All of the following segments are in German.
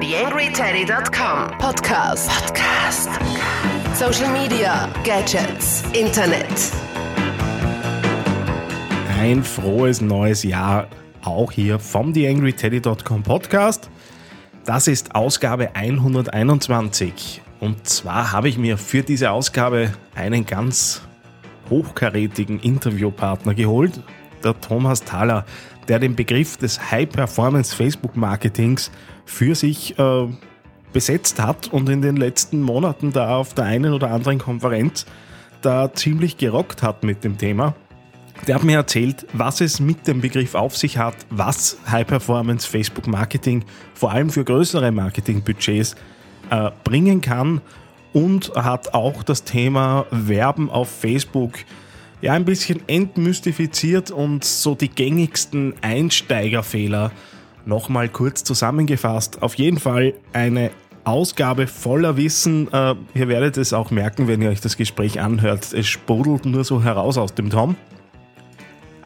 TheAngryTeddy.com Podcast. Podcast. Social Media, Gadgets, Internet. Ein frohes neues Jahr auch hier vom TheAngryTeddy.com Podcast. Das ist Ausgabe 121. Und zwar habe ich mir für diese Ausgabe einen ganz hochkarätigen Interviewpartner geholt, der Thomas Thaler, der den Begriff des High-Performance Facebook Marketings für sich äh, besetzt hat und in den letzten Monaten da auf der einen oder anderen Konferenz da ziemlich gerockt hat mit dem Thema. Der hat mir erzählt, was es mit dem Begriff auf sich hat, was High-Performance Facebook Marketing vor allem für größere Marketingbudgets äh, bringen kann und hat auch das Thema Werben auf Facebook ja ein bisschen entmystifiziert und so die gängigsten Einsteigerfehler nochmal kurz zusammengefasst. Auf jeden Fall eine Ausgabe voller Wissen. Äh, ihr werdet es auch merken, wenn ihr euch das Gespräch anhört. Es sprudelt nur so heraus aus dem Tom.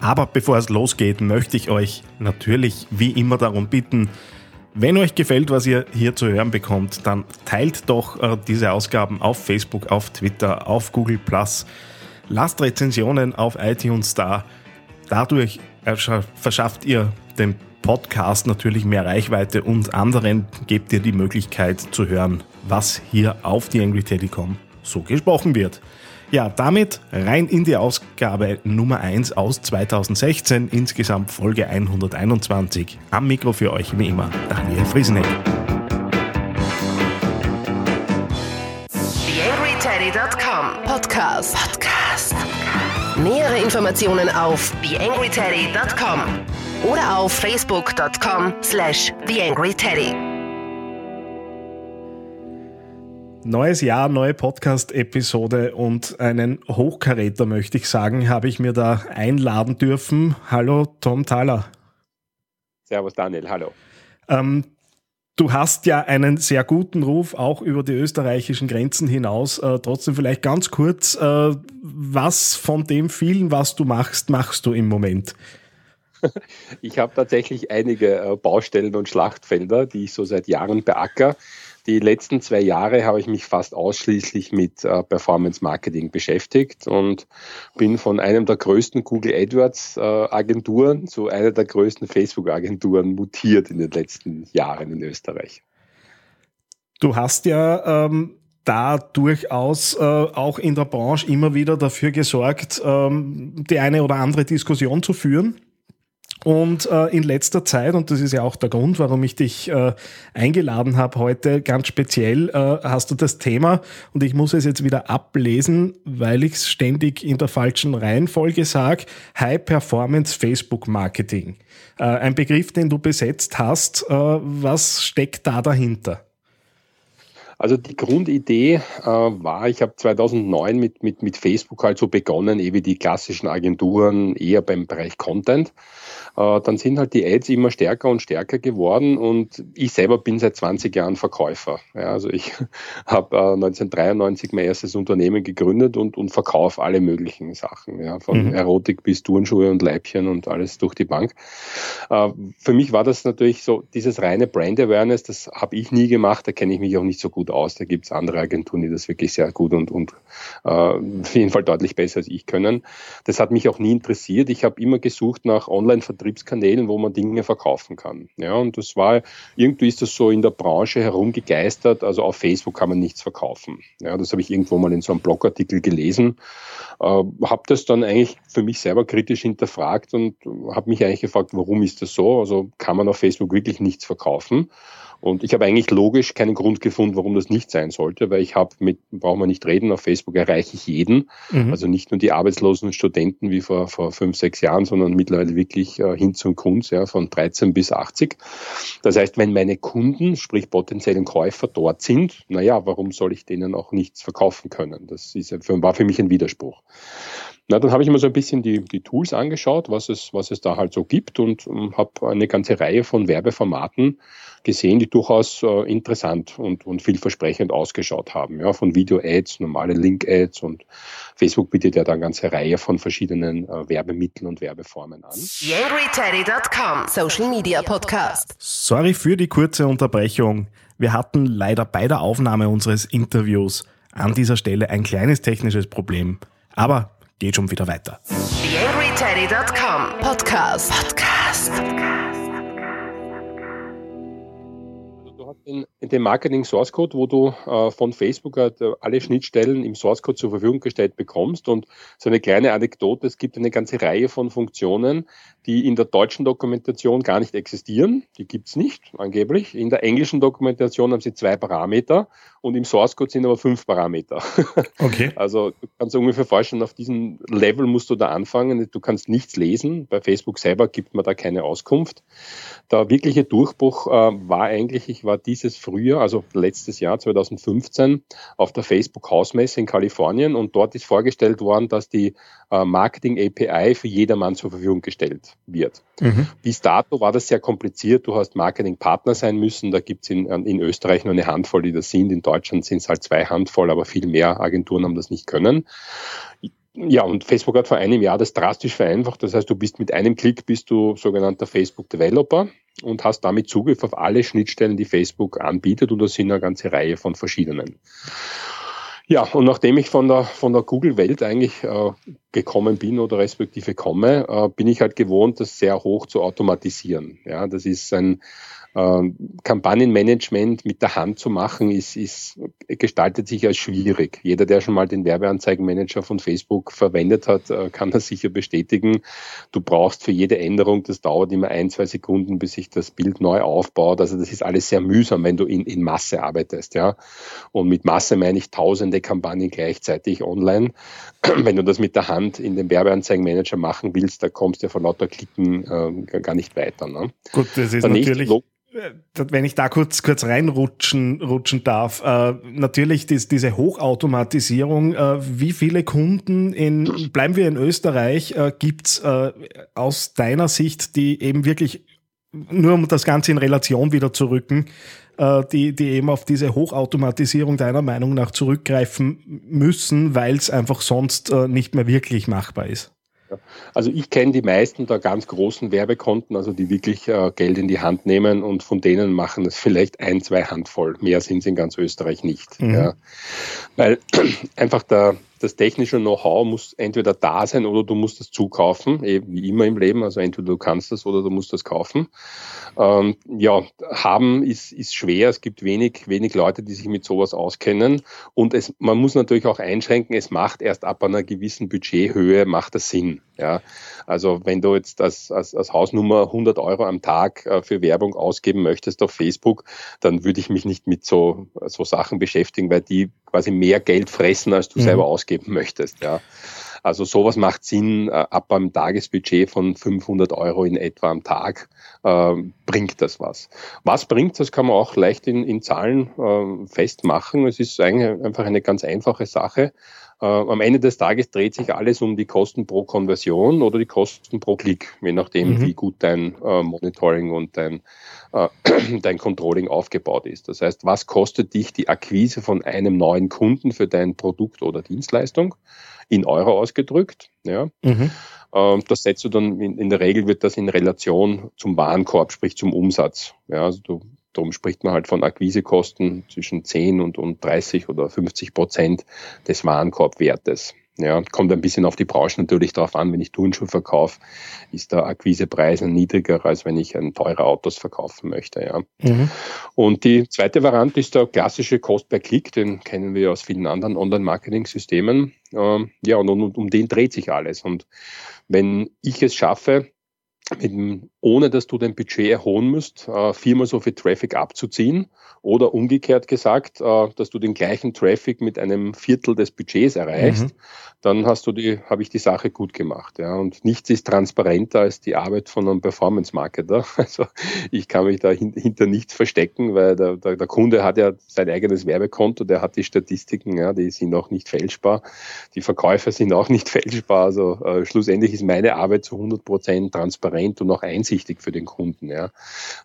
Aber bevor es losgeht, möchte ich euch natürlich wie immer darum bitten, wenn euch gefällt, was ihr hier zu hören bekommt, dann teilt doch äh, diese Ausgaben auf Facebook, auf Twitter, auf Google Plus. Lasst Rezensionen auf iTunes da. Dadurch verschafft ihr dem Podcast natürlich mehr Reichweite und anderen gebt ihr die Möglichkeit zu hören, was hier auf die AngryTeddy.com so gesprochen wird. Ja, damit rein in die Ausgabe Nummer 1 aus 2016, insgesamt Folge 121. Am Mikro für euch wie immer Daniel Frieseneck. TheAngryTeddy.com Podcast. Podcast. Nähere Informationen auf TheAngryTeddy.com oder auf Facebook.com slash TheAngryTeddy. Neues Jahr, neue Podcast-Episode und einen Hochkaräter, möchte ich sagen, habe ich mir da einladen dürfen. Hallo, Tom Thaler. Servus, Daniel, hallo. Ähm, du hast ja einen sehr guten Ruf, auch über die österreichischen Grenzen hinaus. Äh, trotzdem vielleicht ganz kurz, äh, was von dem vielen, was du machst, machst du im Moment? Ich habe tatsächlich einige äh, Baustellen und Schlachtfelder, die ich so seit Jahren beacker. Die letzten zwei Jahre habe ich mich fast ausschließlich mit äh, Performance Marketing beschäftigt und bin von einem der größten Google AdWords äh, Agenturen zu einer der größten Facebook Agenturen mutiert in den letzten Jahren in Österreich. Du hast ja ähm, da durchaus äh, auch in der Branche immer wieder dafür gesorgt, ähm, die eine oder andere Diskussion zu führen. Und äh, in letzter Zeit, und das ist ja auch der Grund, warum ich dich äh, eingeladen habe heute, ganz speziell äh, hast du das Thema, und ich muss es jetzt wieder ablesen, weil ich es ständig in der falschen Reihenfolge sage, High Performance Facebook Marketing. Äh, ein Begriff, den du besetzt hast. Äh, was steckt da dahinter? Also die Grundidee äh, war, ich habe 2009 mit, mit, mit Facebook halt so begonnen, eh wie die klassischen Agenturen, eher beim Bereich Content. Äh, dann sind halt die Ads immer stärker und stärker geworden und ich selber bin seit 20 Jahren Verkäufer. Ja, also ich habe äh, 1993 mein erstes Unternehmen gegründet und, und verkaufe alle möglichen Sachen, ja, von mhm. Erotik bis Turnschuhe und Leibchen und alles durch die Bank. Äh, für mich war das natürlich so, dieses reine Brand Awareness, das habe ich nie gemacht, da kenne ich mich auch nicht so gut aus. Da gibt es andere Agenturen, die das wirklich sehr gut und, und äh, auf jeden Fall deutlich besser als ich können. Das hat mich auch nie interessiert. Ich habe immer gesucht nach Online-Vertrieb Vertriebskanälen, wo man Dinge verkaufen kann. Ja, und das war, irgendwie ist das so in der Branche herumgegeistert, also auf Facebook kann man nichts verkaufen. Ja, das habe ich irgendwo mal in so einem Blogartikel gelesen, äh, habe das dann eigentlich für mich selber kritisch hinterfragt und habe mich eigentlich gefragt, warum ist das so? Also kann man auf Facebook wirklich nichts verkaufen? Und ich habe eigentlich logisch keinen Grund gefunden, warum das nicht sein sollte, weil ich habe mit, brauchen wir nicht reden, auf Facebook erreiche ich jeden. Mhm. Also nicht nur die arbeitslosen Studenten wie vor, vor fünf, sechs Jahren, sondern mittlerweile wirklich äh, hin zum Kunst, ja, von 13 bis 80. Das heißt, wenn meine Kunden, sprich potenziellen Käufer dort sind, naja, warum soll ich denen auch nichts verkaufen können? Das ist, war für mich ein Widerspruch. Na, dann habe ich mir so ein bisschen die, die Tools angeschaut, was es, was es da halt so gibt und um, ähm, habe eine ganze Reihe von Werbeformaten gesehen, die durchaus äh, interessant und, und vielversprechend ausgeschaut haben. Ja, von Video-Ads, normale Link-Ads und Facebook bietet ja dann eine ganze Reihe von verschiedenen äh, Werbemitteln und Werbeformen an. YangryTeddy.com Social Media Podcast. Sorry für die kurze Unterbrechung. Wir hatten leider bei der Aufnahme unseres Interviews an dieser Stelle ein kleines technisches Problem. Aber geht schon wieder weiter. TheAngryTeddy.com Podcast. Podcast. In, in dem Marketing Source Code, wo du äh, von Facebook halt, äh, alle Schnittstellen im Source Code zur Verfügung gestellt bekommst. Und so eine kleine Anekdote, es gibt eine ganze Reihe von Funktionen, die in der deutschen Dokumentation gar nicht existieren. Die gibt's nicht, angeblich. In der englischen Dokumentation haben sie zwei Parameter und im Source Code sind aber fünf Parameter. Okay. Also du kannst ungefähr vorstellen, auf diesem Level musst du da anfangen. Du kannst nichts lesen. Bei Facebook selber gibt man da keine Auskunft. Der wirkliche Durchbruch äh, war eigentlich, ich war dieses Frühjahr, also letztes Jahr 2015, auf der Facebook Hausmesse in Kalifornien und dort ist vorgestellt worden, dass die äh, Marketing API für jedermann zur Verfügung gestellt wird. Mhm. Bis dato war das sehr kompliziert. Du hast Marketing-Partner sein müssen. Da gibt es in, in Österreich nur eine Handvoll, die das sind. In Deutschland sind es halt zwei Handvoll, aber viel mehr Agenturen haben das nicht können. Ja, und Facebook hat vor einem Jahr das drastisch vereinfacht. Das heißt, du bist mit einem Klick bist du sogenannter Facebook Developer und hast damit Zugriff auf alle Schnittstellen, die Facebook anbietet. Und das sind eine ganze Reihe von verschiedenen. Ja, und nachdem ich von der, von der Google-Welt eigentlich äh, gekommen bin oder respektive komme, äh, bin ich halt gewohnt, das sehr hoch zu automatisieren. Ja, das ist ein, Kampagnenmanagement mit der Hand zu machen, ist, ist, gestaltet sich als schwierig. Jeder, der schon mal den Werbeanzeigenmanager von Facebook verwendet hat, äh, kann das sicher bestätigen. Du brauchst für jede Änderung, das dauert immer ein, zwei Sekunden, bis sich das Bild neu aufbaut. Also das ist alles sehr mühsam, wenn du in, in Masse arbeitest, ja. Und mit Masse meine ich tausende Kampagnen gleichzeitig online. Wenn du das mit der Hand in den Werbeanzeigenmanager machen willst, da kommst du ja vor lauter Klicken äh, gar nicht weiter. Ne? Gut, das ist Dann natürlich wenn ich da kurz, kurz reinrutschen rutschen darf, äh, natürlich dies, diese Hochautomatisierung, äh, wie viele Kunden in, bleiben wir in Österreich, äh, gibt's äh, aus deiner Sicht, die eben wirklich, nur um das Ganze in Relation wieder zu rücken, äh, die, die eben auf diese Hochautomatisierung deiner Meinung nach zurückgreifen müssen, weil es einfach sonst äh, nicht mehr wirklich machbar ist? Also ich kenne die meisten der ganz großen Werbekonten, also die wirklich äh, Geld in die Hand nehmen und von denen machen es vielleicht ein, zwei Handvoll. Mehr sind es in ganz Österreich nicht. Mhm. Ja. Weil einfach der, das technische Know-how muss entweder da sein oder du musst es zukaufen, eh, wie immer im Leben. Also entweder du kannst das oder du musst das kaufen. Ähm, ja, haben ist, ist schwer. Es gibt wenig, wenig Leute, die sich mit sowas auskennen. Und es, man muss natürlich auch einschränken, es macht erst ab einer gewissen Budgethöhe, macht das Sinn. Ja, also wenn du jetzt als, als, als Hausnummer 100 Euro am Tag äh, für Werbung ausgeben möchtest auf Facebook, dann würde ich mich nicht mit so, so Sachen beschäftigen, weil die quasi mehr Geld fressen, als du mhm. selber ausgeben möchtest. Ja. Also sowas macht Sinn, äh, ab einem Tagesbudget von 500 Euro in etwa am Tag äh, bringt das was. Was bringt das, kann man auch leicht in, in Zahlen äh, festmachen. Es ist eigentlich einfach eine ganz einfache Sache. Äh, am Ende des Tages dreht sich alles um die Kosten pro Konversion oder die Kosten pro Klick, je nachdem, mhm. wie gut dein äh, Monitoring und dein, äh, dein Controlling aufgebaut ist. Das heißt, was kostet dich die Akquise von einem neuen Kunden für dein Produkt oder Dienstleistung? In Euro ausgedrückt. Ja. Mhm. Ähm, das setzt du dann, in, in, der Regel wird das in Relation zum Warenkorb, sprich zum Umsatz. Ja, also du Darum spricht man halt von Akquisekosten zwischen 10 und, und 30 oder 50 Prozent des Warenkorbwertes. Ja, kommt ein bisschen auf die Branche natürlich drauf an. Wenn ich Turnschuhe verkaufe, ist der Akquisepreis niedriger, als wenn ich ein teure Autos verkaufen möchte. Ja. Mhm. Und die zweite Variante ist der klassische Cost per Click, den kennen wir aus vielen anderen Online-Marketing-Systemen. Ähm, ja, und um, um den dreht sich alles. Und wenn ich es schaffe, mit einem ohne dass du dein Budget erhöhen musst, äh, viermal so viel Traffic abzuziehen oder umgekehrt gesagt, äh, dass du den gleichen Traffic mit einem Viertel des Budgets erreichst, mhm. dann hast du die, habe ich die Sache gut gemacht. Ja. Und nichts ist transparenter als die Arbeit von einem Performance-Marketer. Also ich kann mich da hinter nichts verstecken, weil der, der, der, Kunde hat ja sein eigenes Werbekonto, der hat die Statistiken, ja, die sind auch nicht fälschbar. Die Verkäufer sind auch nicht fälschbar. Also äh, schlussendlich ist meine Arbeit zu 100 Prozent transparent und auch einsichtig wichtig für den Kunden. Ja.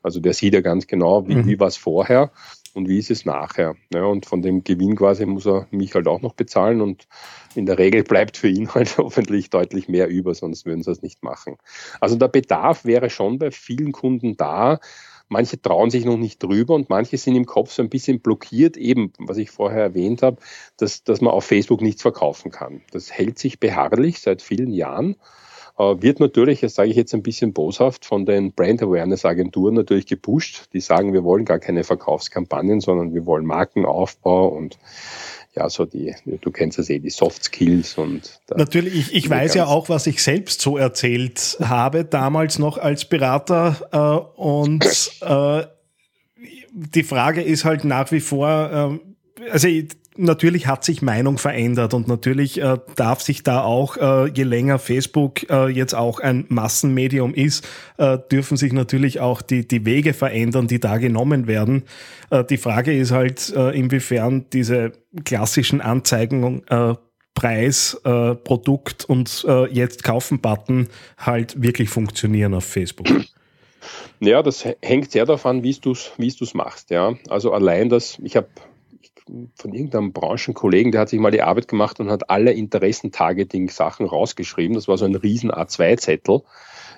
Also der sieht ja ganz genau, wie, mhm. wie war es vorher und wie ist es nachher. Ja, und von dem Gewinn quasi muss er mich halt auch noch bezahlen und in der Regel bleibt für ihn halt hoffentlich deutlich mehr über, sonst würden sie es nicht machen. Also der Bedarf wäre schon bei vielen Kunden da. Manche trauen sich noch nicht drüber und manche sind im Kopf so ein bisschen blockiert, eben, was ich vorher erwähnt habe, dass, dass man auf Facebook nichts verkaufen kann. Das hält sich beharrlich seit vielen Jahren. Äh, wird natürlich, das sage ich jetzt ein bisschen boshaft, von den Brand Awareness Agenturen natürlich gepusht. Die sagen, wir wollen gar keine Verkaufskampagnen, sondern wir wollen Markenaufbau und ja, so die, du kennst das eh, die Soft Skills und. Natürlich, ich, ich weiß ja auch, was ich selbst so erzählt habe, damals noch als Berater, äh, und äh, die Frage ist halt nach wie vor, äh, also natürlich hat sich Meinung verändert und natürlich äh, darf sich da auch, äh, je länger Facebook äh, jetzt auch ein Massenmedium ist, äh, dürfen sich natürlich auch die, die Wege verändern, die da genommen werden. Äh, die Frage ist halt, äh, inwiefern diese klassischen Anzeigen Preis, Produkt und jetzt kaufen Button halt wirklich funktionieren auf Facebook. Ja, das hängt sehr davon, wie du es machst. Ja, also allein das, ich habe von irgendeinem Branchenkollegen, der hat sich mal die Arbeit gemacht und hat alle Interessentargeting-Sachen rausgeschrieben. Das war so ein riesen A2-Zettel.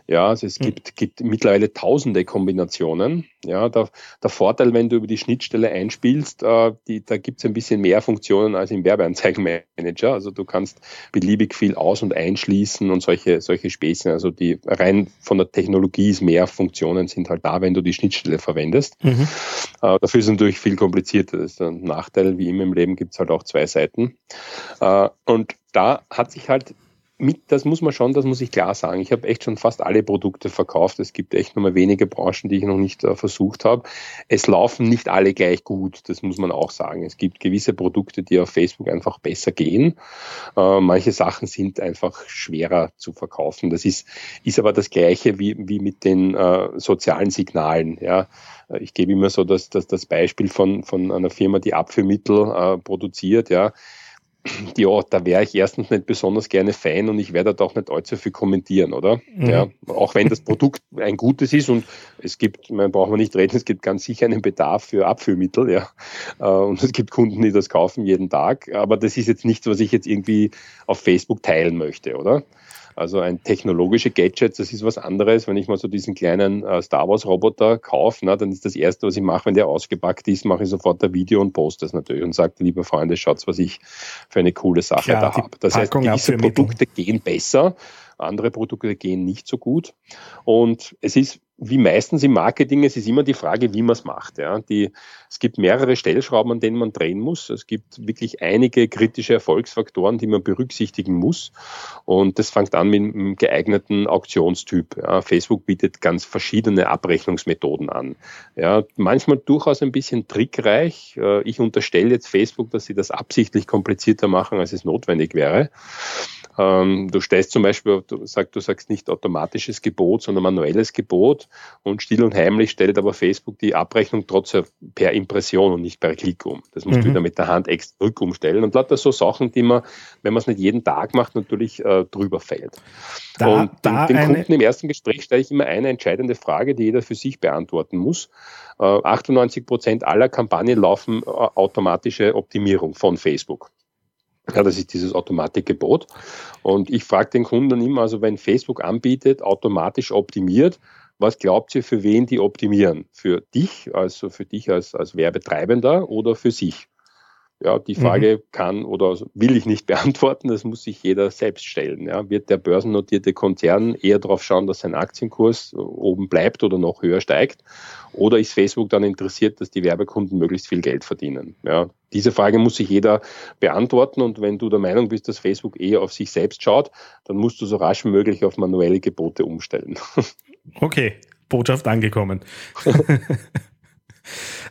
Ja, also es hm. gibt, gibt mittlerweile tausende Kombinationen. Ja, der, der Vorteil, wenn du über die Schnittstelle einspielst, äh, die, da gibt es ein bisschen mehr Funktionen als im Werbeanzeigenmanager. Also du kannst beliebig viel aus- und einschließen und solche, solche Späßchen. Also die rein von der Technologie ist mehr Funktionen sind halt da, wenn du die Schnittstelle verwendest. Mhm. Äh, dafür ist es natürlich viel komplizierter. Das ist ein Nachteil. Wie immer im Leben gibt es halt auch zwei Seiten. Äh, und da hat sich halt mit, das muss man schon, das muss ich klar sagen. Ich habe echt schon fast alle Produkte verkauft. Es gibt echt nur mal wenige Branchen, die ich noch nicht äh, versucht habe. Es laufen nicht alle gleich gut, das muss man auch sagen. Es gibt gewisse Produkte, die auf Facebook einfach besser gehen. Äh, manche Sachen sind einfach schwerer zu verkaufen. Das ist, ist aber das Gleiche wie, wie mit den äh, sozialen Signalen. Ja. Ich gebe immer so das, das, das Beispiel von, von einer Firma, die Abführmittel äh, produziert. Ja ja, da wäre ich erstens nicht besonders gerne Fan und ich werde da auch nicht allzu viel kommentieren, oder? Mhm. Ja, auch wenn das Produkt ein gutes ist und es gibt, man braucht man nicht reden, es gibt ganz sicher einen Bedarf für Abführmittel, ja. Äh, und es gibt Kunden, die das kaufen jeden Tag, aber das ist jetzt nichts, was ich jetzt irgendwie auf Facebook teilen möchte, oder? Also ein technologische Gadget, das ist was anderes. Wenn ich mal so diesen kleinen äh, Star Wars Roboter kaufe, na, dann ist das erste, was ich mache, wenn der ausgepackt ist, mache ich sofort ein Video und poste das natürlich und sage, liebe Freunde, schaut, was ich für eine coole Sache Klar, da habe. Das Packung heißt, diese Produkte gehen besser, andere Produkte gehen nicht so gut. Und es ist wie meistens im Marketing, es ist immer die Frage, wie man es macht. Ja. Die, es gibt mehrere Stellschrauben, an denen man drehen muss. Es gibt wirklich einige kritische Erfolgsfaktoren, die man berücksichtigen muss. Und das fängt an mit einem geeigneten Auktionstyp. Ja. Facebook bietet ganz verschiedene Abrechnungsmethoden an. Ja. Manchmal durchaus ein bisschen trickreich. Äh, ich unterstelle jetzt Facebook, dass sie das absichtlich komplizierter machen, als es notwendig wäre. Ähm, du stellst zum Beispiel, du sagst, du sagst nicht automatisches Gebot, sondern manuelles Gebot und still und heimlich stellt aber Facebook die Abrechnung trotzdem per Impression und nicht per Klick um. Das musst mhm. du wieder mit der Hand extra zurück umstellen und lauter so Sachen, die man, wenn man es nicht jeden Tag macht, natürlich äh, drüber fällt. Da, und da den, den Kunden im ersten Gespräch stelle ich immer eine entscheidende Frage, die jeder für sich beantworten muss. Äh, 98 Prozent aller Kampagnen laufen äh, automatische Optimierung von Facebook. Ja, das ist dieses Automatikgebot. Und ich frage den Kunden immer, also wenn Facebook anbietet, automatisch optimiert, was glaubt ihr, für wen die optimieren? Für dich, also für dich als, als Werbetreibender oder für sich? Ja, die Frage mhm. kann oder will ich nicht beantworten, das muss sich jeder selbst stellen. Ja, wird der börsennotierte Konzern eher darauf schauen, dass sein Aktienkurs oben bleibt oder noch höher steigt? Oder ist Facebook dann interessiert, dass die Werbekunden möglichst viel Geld verdienen? Ja, diese Frage muss sich jeder beantworten und wenn du der Meinung bist, dass Facebook eher auf sich selbst schaut, dann musst du so rasch wie möglich auf manuelle Gebote umstellen. Okay, Botschaft angekommen.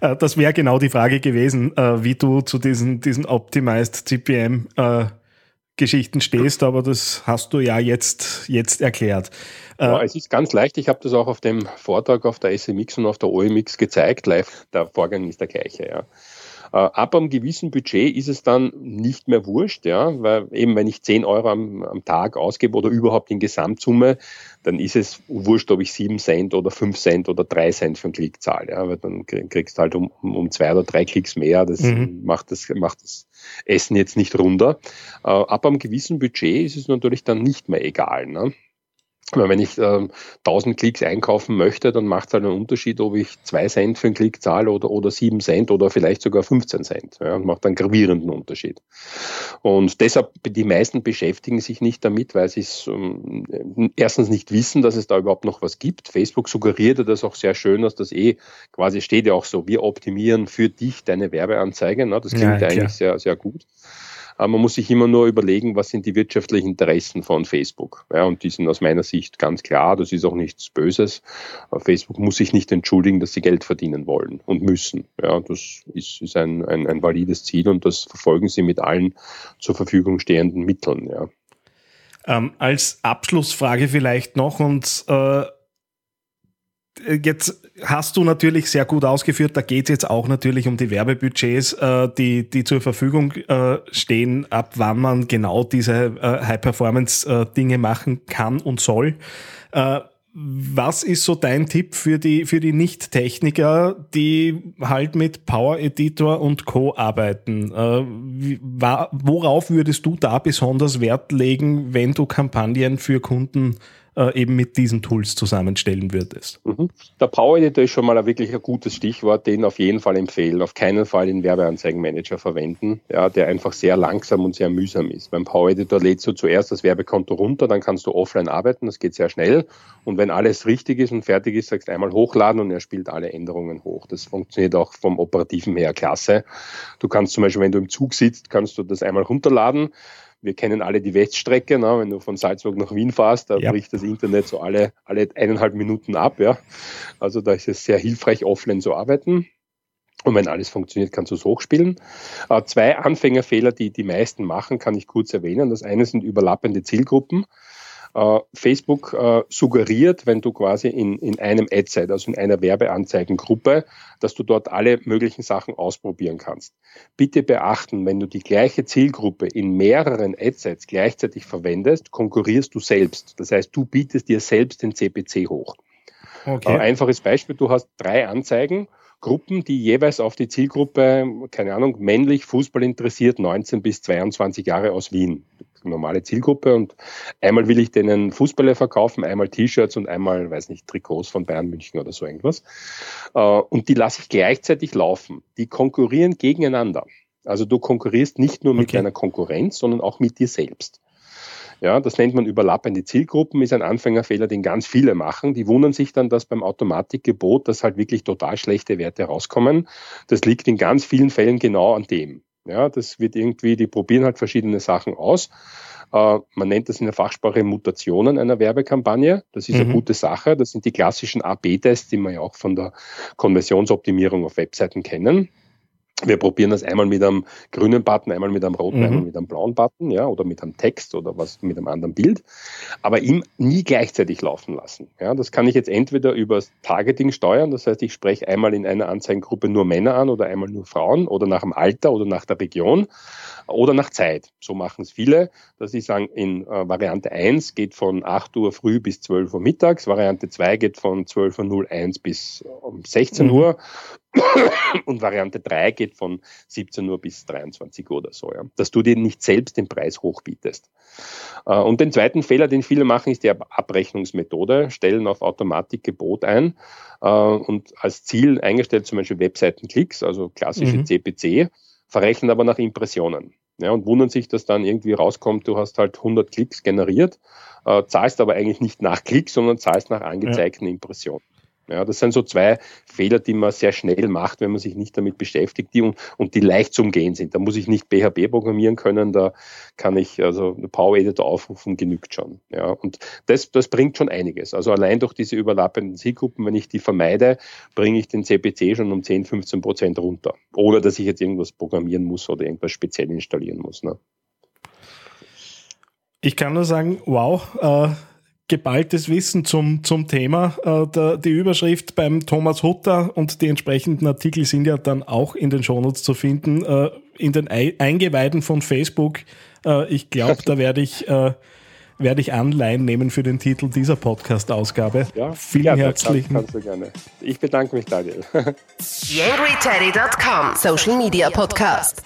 Äh, das wäre genau die Frage gewesen, äh, wie du zu diesen, diesen Optimized CPM äh, Geschichten stehst, aber das hast du ja jetzt, jetzt erklärt. Ja, es ist ganz leicht. Ich habe das auch auf dem Vortrag auf der SMX und auf der OMX gezeigt. Live, der Vorgang ist der gleiche. Ja. Äh, ab einem gewissen Budget ist es dann nicht mehr wurscht, ja, weil eben wenn ich 10 Euro am, am Tag ausgebe oder überhaupt in Gesamtsumme, dann ist es wurscht, ob ich 7 Cent oder 5 Cent oder 3 Cent für einen Klick zahle, ja, weil dann kriegst du halt um, um zwei oder drei Klicks mehr, das mhm. macht das, macht das Essen jetzt nicht runter. Äh, ab einem gewissen Budget ist es natürlich dann nicht mehr egal, ne? Wenn ich äh, 1000 Klicks einkaufen möchte, dann macht es halt einen Unterschied, ob ich 2 Cent für einen Klick zahle oder, oder 7 Cent oder vielleicht sogar 15 Cent. Ja, macht einen gravierenden Unterschied. Und deshalb, die meisten beschäftigen sich nicht damit, weil sie es ähm, erstens nicht wissen, dass es da überhaupt noch was gibt. Facebook suggeriert das auch sehr schön, dass das eh quasi steht ja auch so, wir optimieren für dich deine Werbeanzeige. Ne? Das klingt ja, eigentlich sehr, sehr gut. Aber man muss sich immer nur überlegen, was sind die wirtschaftlichen Interessen von Facebook. Ja, und die sind aus meiner Sicht ganz klar, das ist auch nichts Böses. Facebook muss sich nicht entschuldigen, dass sie Geld verdienen wollen und müssen. Ja, das ist, ist ein, ein, ein valides Ziel und das verfolgen sie mit allen zur Verfügung stehenden Mitteln. Ja. Ähm, als Abschlussfrage vielleicht noch und äh Jetzt hast du natürlich sehr gut ausgeführt, da geht es jetzt auch natürlich um die Werbebudgets, äh, die, die zur Verfügung äh, stehen, ab wann man genau diese äh, High-Performance-Dinge machen kann und soll. Äh, was ist so dein Tipp für die, für die Nicht-Techniker, die halt mit Power Editor und Co. arbeiten? Äh, worauf würdest du da besonders Wert legen, wenn du Kampagnen für Kunden äh, eben mit diesen Tools zusammenstellen würdest. Mhm. Der Power Editor ist schon mal ein wirklich ein gutes Stichwort, den auf jeden Fall empfehlen. Auf keinen Fall den Werbeanzeigenmanager verwenden, ja, der einfach sehr langsam und sehr mühsam ist. Beim Power Editor lädst du zuerst das Werbekonto runter, dann kannst du offline arbeiten, das geht sehr schnell. Und wenn alles richtig ist und fertig ist, sagst du einmal hochladen und er spielt alle Änderungen hoch. Das funktioniert auch vom Operativen her klasse. Du kannst zum Beispiel, wenn du im Zug sitzt, kannst du das einmal runterladen wir kennen alle die Weststrecke, ne? wenn du von Salzburg nach Wien fährst, da ja. bricht das Internet so alle, alle eineinhalb Minuten ab. Ja? Also da ist es sehr hilfreich, offline zu arbeiten. Und wenn alles funktioniert, kannst du es hochspielen. Äh, zwei Anfängerfehler, die die meisten machen, kann ich kurz erwähnen. Das eine sind überlappende Zielgruppen. Äh, Facebook äh, suggeriert, wenn du quasi in, in einem Ad-Set, also in einer Werbeanzeigengruppe, dass du dort alle möglichen Sachen ausprobieren kannst. Bitte beachten, wenn du die gleiche Zielgruppe in mehreren Ad-Sets gleichzeitig verwendest, konkurrierst du selbst. Das heißt, du bietest dir selbst den CPC hoch. Okay. Ein einfaches Beispiel, du hast drei Anzeigen Gruppen, die jeweils auf die Zielgruppe, keine Ahnung, männlich, Fußball interessiert, 19 bis 22 Jahre aus Wien normale Zielgruppe und einmal will ich denen Fußballer verkaufen, einmal T-Shirts und einmal, weiß nicht, Trikots von Bayern München oder so irgendwas. Äh, und die lasse ich gleichzeitig laufen. Die konkurrieren gegeneinander. Also du konkurrierst nicht nur mit okay. deiner Konkurrenz, sondern auch mit dir selbst. Ja, das nennt man überlappende Zielgruppen, ist ein Anfängerfehler, den ganz viele machen. Die wundern sich dann, dass beim Automatikgebot, dass halt wirklich total schlechte Werte rauskommen. Das liegt in ganz vielen Fällen genau an dem. Ja, das wird irgendwie, die probieren halt verschiedene Sachen aus. Äh, man nennt das in der Fachsprache Mutationen einer Werbekampagne. Das ist mhm. eine gute Sache. Das sind die klassischen AB-Tests, die man ja auch von der Konversionsoptimierung auf Webseiten kennen. Wir probieren das einmal mit einem grünen Button, einmal mit einem roten, mhm. einmal mit einem blauen Button, ja, oder mit einem Text oder was mit einem anderen Bild, aber ihm nie gleichzeitig laufen lassen. Ja, das kann ich jetzt entweder über Targeting steuern, das heißt, ich spreche einmal in einer Anzeigengruppe nur Männer an oder einmal nur Frauen oder nach dem Alter oder nach der Region oder nach Zeit. So machen es viele, dass sie sagen, in äh, Variante 1 geht von 8 Uhr früh bis 12 Uhr mittags, Variante 2 geht von 12.01 Uhr bis um 16 mhm. Uhr und Variante 3 geht von 17 Uhr bis 23 Uhr oder so. Ja. Dass du dir nicht selbst den Preis hochbietest. Äh, und den zweiten Fehler, den viele machen, ist die Abrechnungsmethode, stellen auf Automatik Gebot ein äh, und als Ziel eingestellt zum Beispiel Webseitenklicks, also klassische mhm. CPC, verrechnen aber nach Impressionen. Ja, und wundern sich, dass dann irgendwie rauskommt, du hast halt 100 Klicks generiert, äh, zahlst aber eigentlich nicht nach Klicks, sondern zahlst nach angezeigten ja. Impressionen. Ja, das sind so zwei Fehler, die man sehr schnell macht, wenn man sich nicht damit beschäftigt, die und, und die leicht zu umgehen sind. Da muss ich nicht PHP programmieren können, da kann ich also Power Editor aufrufen, genügt schon. Ja, und das, das bringt schon einiges. Also allein durch diese überlappenden Zielgruppen, wenn ich die vermeide, bringe ich den CPC schon um 10, 15 Prozent runter. Ohne dass ich jetzt irgendwas programmieren muss oder irgendwas speziell installieren muss. Ne? Ich kann nur sagen, wow, äh, geballtes Wissen zum, zum Thema. Äh, der, die Überschrift beim Thomas Hutter und die entsprechenden Artikel sind ja dann auch in den Shownotes zu finden, äh, in den Eingeweiden von Facebook. Äh, ich glaube, da werde ich, äh, werde ich Anleihen nehmen für den Titel dieser Podcast-Ausgabe. Ja, Vielen ja, herzlichen Dank. Ich bedanke mich, Daniel. YangryTeddy.com Social Media Podcast.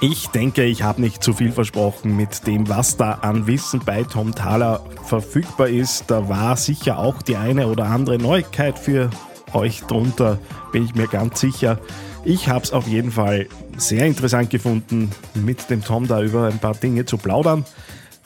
Ich denke, ich habe nicht zu viel versprochen mit dem, was da an Wissen bei Tom Thaler verfügbar ist. Da war sicher auch die eine oder andere Neuigkeit für euch drunter, bin ich mir ganz sicher. Ich habe es auf jeden Fall sehr interessant gefunden, mit dem Tom da über ein paar Dinge zu plaudern.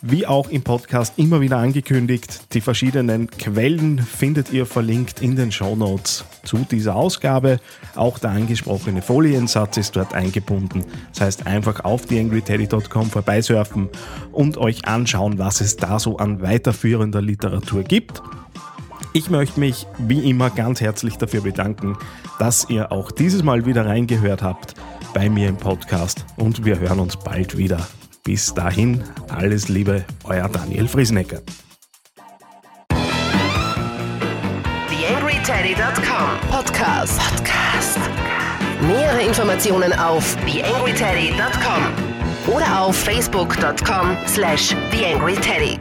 Wie auch im Podcast immer wieder angekündigt, die verschiedenen Quellen findet ihr verlinkt in den Show Notes zu dieser Ausgabe. Auch der angesprochene Foliensatz ist dort eingebunden. Das heißt, einfach auf theangryteddy.com vorbeisurfen und euch anschauen, was es da so an weiterführender Literatur gibt. Ich möchte mich wie immer ganz herzlich dafür bedanken, dass ihr auch dieses Mal wieder reingehört habt bei mir im Podcast und wir hören uns bald wieder. Bis dahin, alles Liebe, euer Daniel Friesenecker. TheAngryTeddy.com Podcast. Podcast. Nähere Informationen auf TheAngryTeddy.com oder auf Facebook.com slash TheAngryTeddy.